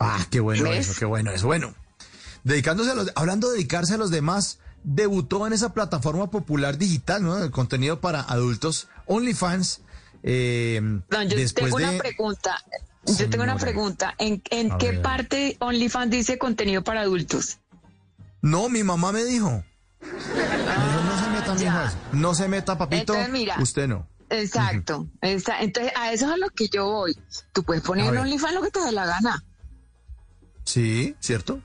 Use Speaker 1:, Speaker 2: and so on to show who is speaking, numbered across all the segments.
Speaker 1: Ah, qué bueno eso, qué bueno eso. Bueno, dedicándose a los, hablando de dedicarse a los demás, debutó en esa plataforma popular digital, ¿no? De contenido para adultos, OnlyFans. Eh,
Speaker 2: No, yo
Speaker 1: después
Speaker 2: tengo una
Speaker 1: de-
Speaker 2: pregunta. Yo tengo una pregunta. ¿En, qué
Speaker 1: ver.
Speaker 2: parte OnlyFans dice contenido para adultos?
Speaker 1: No, mi mamá me dijo. Dijo, no se meta, eso. No se meta, papito.
Speaker 2: Entonces, mira.
Speaker 1: Usted no.
Speaker 2: Exacto. Esa- entonces, a eso es a lo que yo voy. Tú puedes poner en. OnlyFans lo que te dé la gana.
Speaker 1: Sí, ¿cierto?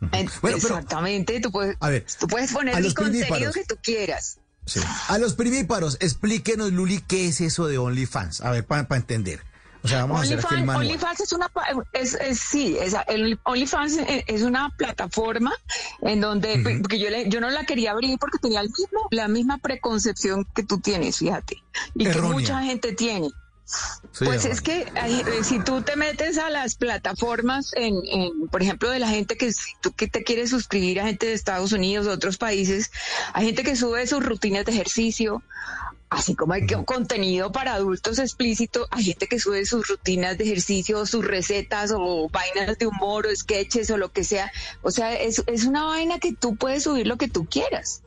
Speaker 2: En-
Speaker 1: Bueno, pero-
Speaker 2: Exactamente. Tú puedes,
Speaker 1: A ver,
Speaker 2: tú puedes poner
Speaker 1: a
Speaker 2: el
Speaker 1: los
Speaker 2: contenido
Speaker 1: primíparos.
Speaker 2: que tú quieras.
Speaker 1: Sí. A los primíparos, explíquenos, Luli, qué es eso de OnlyFans. A ver, para entender. O sea, vamos a hacer aquí el
Speaker 2: OnlyFans,
Speaker 1: manual.
Speaker 2: OnlyFans es una, es, es- sí, es, el OnlyFans es es una plataforma en donde, porque yo, le- yo no la quería abrir porque tenía el mismo, la misma preconcepción que tú tienes, fíjate, y
Speaker 1: Errónea.
Speaker 2: que mucha gente tiene.
Speaker 1: Sí,
Speaker 2: Pues es que eh, si tú te metes a las plataformas, en, en, por ejemplo, de la gente que, tú que te quieres suscribir a gente de Estados Unidos, de otros países, hay gente que sube sus rutinas de ejercicio, así como hay contenido para adultos explícito, hay gente que sube sus rutinas de ejercicio, sus recetas o vainas de humor o sketches o lo que sea. O sea, es, es una vaina que tú puedes subir lo que tú quieras.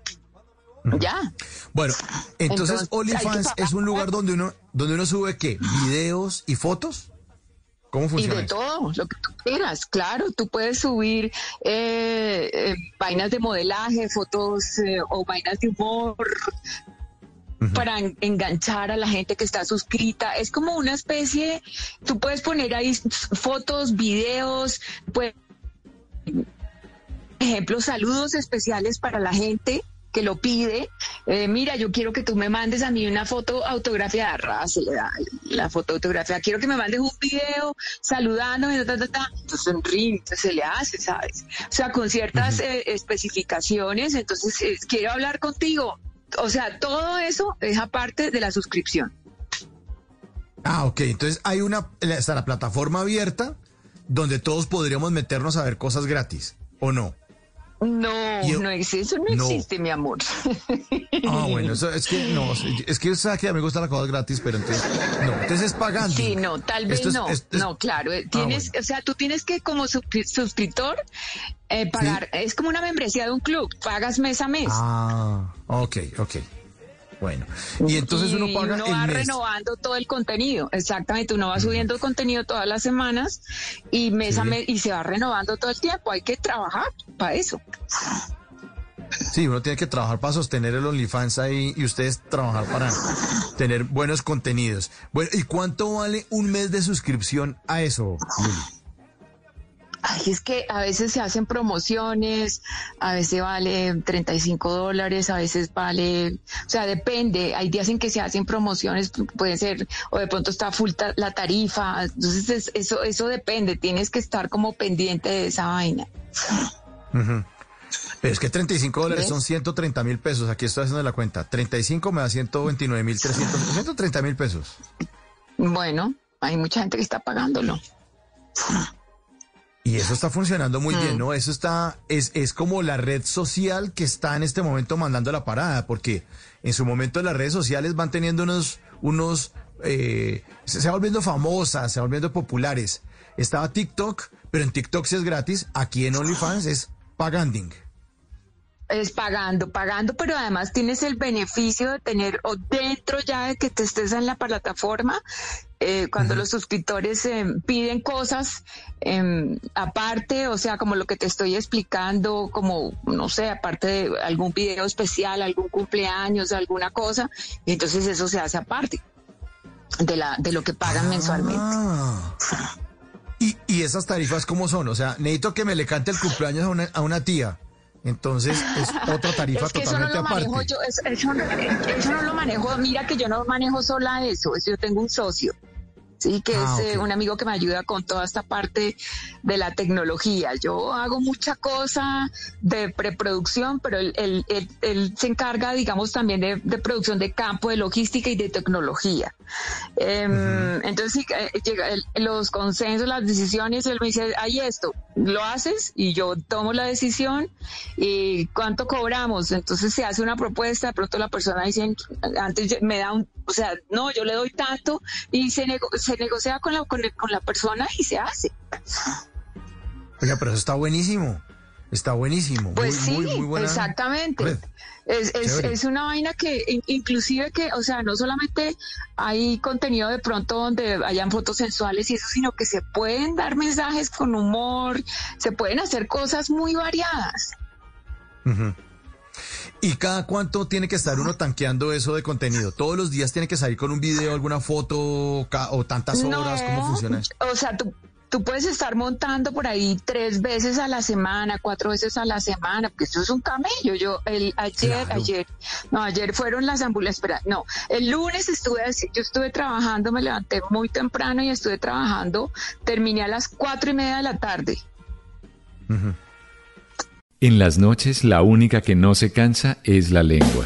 Speaker 2: Ya.
Speaker 1: Bueno, entonces,
Speaker 2: Entonces,
Speaker 1: OnlyFans es un lugar donde uno, donde uno sube qué, videos y fotos. ¿Cómo
Speaker 2: Y
Speaker 1: funciona?
Speaker 2: de
Speaker 1: eso?
Speaker 2: todo, lo que tú quieras, claro, tú puedes subir eh, eh, vainas de modelaje, fotos eh, o vainas de humor para en- enganchar a la gente que está suscrita. Es como una especie, tú puedes poner ahí fotos, videos, pues, ejemplo, saludos especiales para la gente que lo pide. Eh, mira, yo quiero que tú me mandes a mí una foto autografiada. Ra, se le da la foto autografiada. Quiero que me mandes un video saludándome, ta, ta, ta. Entonces, en ring, entonces se le hace, ¿sabes? O sea, con ciertas eh, especificaciones. Entonces, eh, quiero hablar contigo. O sea, todo eso es aparte de la suscripción.
Speaker 1: Ah, ok. Entonces hay una, está la plataforma abierta donde todos podríamos meternos a ver cosas gratis, ¿o no?
Speaker 2: No,
Speaker 1: Yo-
Speaker 2: no existe, eso no,
Speaker 1: No.
Speaker 2: existe, mi amor.
Speaker 1: Ah, bueno, eso es que no, es que sabe que a mí me gustan las cosas gratis, pero entonces, no, entonces es pagando.
Speaker 2: Sí, no, tal vez
Speaker 1: es-
Speaker 2: no.
Speaker 1: es-
Speaker 2: No, claro. eh, Tienes,
Speaker 1: bueno.
Speaker 2: o sea, tú tienes que como suscri- suscriptor eh, pagar. Es como una membresía de un club. Pagas mes a mes.
Speaker 1: Ah, ok, ok. Bueno, y entonces uno paga
Speaker 2: uno
Speaker 1: el
Speaker 2: va
Speaker 1: mes.
Speaker 2: renovando todo el contenido. Exactamente, uno va subiendo contenido todas las semanas y mes a mes y se va renovando todo el tiempo. Hay que trabajar para eso.
Speaker 1: Sí, uno tiene que trabajar para sostener el OnlyFans ahí y ustedes trabajar para tener buenos contenidos. Bueno, ¿y cuánto vale un mes de suscripción a eso, Luli?
Speaker 2: Ay, es que a veces se hacen promociones, a veces vale 35 dólares, a veces vale, o sea, depende. Hay días en que se hacen promociones, puede ser, o de pronto está full ta- la tarifa. Entonces, es- eso, eso depende. Tienes que estar como pendiente de esa vaina.
Speaker 1: Pero es que 35 dólares son 130 mil pesos. Aquí estoy haciendo la cuenta. 35 me da 129 mil 300. 130 mil pesos.
Speaker 2: Bueno, hay mucha gente que está pagándolo.
Speaker 1: Y eso está funcionando muy
Speaker 2: Mm.
Speaker 1: bien, ¿no? Eso está, es, es como la red social que está en este momento mandando la parada, porque en su momento las redes sociales van teniendo unos, unos, eh, se, se va volviendo famosas, se va volviendo populares. Estaba TikTok, pero en TikTok sí es gratis, aquí en OnlyFans es paganding.
Speaker 2: Es pagando, pagando, pero además tienes el beneficio de tener, o dentro ya de que te estés en la plataforma, eh, cuando los suscriptores eh, piden cosas em, aparte, o sea, como lo que te estoy explicando, como, no sé, aparte de algún video especial, algún cumpleaños, alguna cosa, y entonces eso se hace aparte de, la, de lo que pagan mensualmente.
Speaker 1: Ah. Y, y esas tarifas, ¿cómo son? O sea, necesito que me le cante el cumpleaños a una, a una tía. Entonces es otra tarifa
Speaker 2: Es que eso no
Speaker 1: totalmente
Speaker 2: lo manejo
Speaker 1: aparte.
Speaker 2: yo, eso, eso no, eso no lo manejo, mira que yo no manejo sola eso, eso yo tengo un socio. sí, que
Speaker 1: Ah,
Speaker 2: es eh, un amigo que me ayuda con toda esta parte de la tecnología. Yo hago mucha cosa de preproducción, pero él, él- él- él se encarga, digamos, también de, de producción de campo, de logística y de tecnología. Em, Entonces, sí, eh, llega los consensos, las decisiones, él me dice, hay esto, lo haces y yo tomo la decisión y cuánto cobramos. Entonces se hace una propuesta, de pronto la persona dice, antes me da un, o sea, no, yo le doy tanto y se, nego- se negocia con la, con, con la persona y se hace.
Speaker 1: Oiga, pero eso está buenísimo. Está buenísimo.
Speaker 2: Pues
Speaker 1: muy,
Speaker 2: sí,
Speaker 1: muy, muy buena
Speaker 2: exactamente.
Speaker 1: red.
Speaker 2: Es, es, una vaina que in- inclusive que, o sea, no solamente hay contenido de pronto donde hayan fotos sensuales y eso, sino que se pueden dar mensajes con humor, se pueden hacer cosas muy variadas.
Speaker 1: ¿Y cada cuánto tiene que estar uno tanqueando eso de contenido? ¿Todos los días tiene que salir con un video, alguna foto o tantas horas? ¿Cómo funciona eso?
Speaker 2: O sea, tú, tú puedes estar montando por ahí tres veces a la semana, cuatro veces a la semana, porque eso es un camello. Yo, el, ayer,
Speaker 1: Claro.
Speaker 2: ayer, no, ayer fueron las ambulancias, espera, no, el lunes estuve, así- yo estuve trabajando, me levanté muy temprano y estuve trabajando, terminé a las cuatro y media de la tarde.
Speaker 3: En las noches la única que no se cansa es la lengua.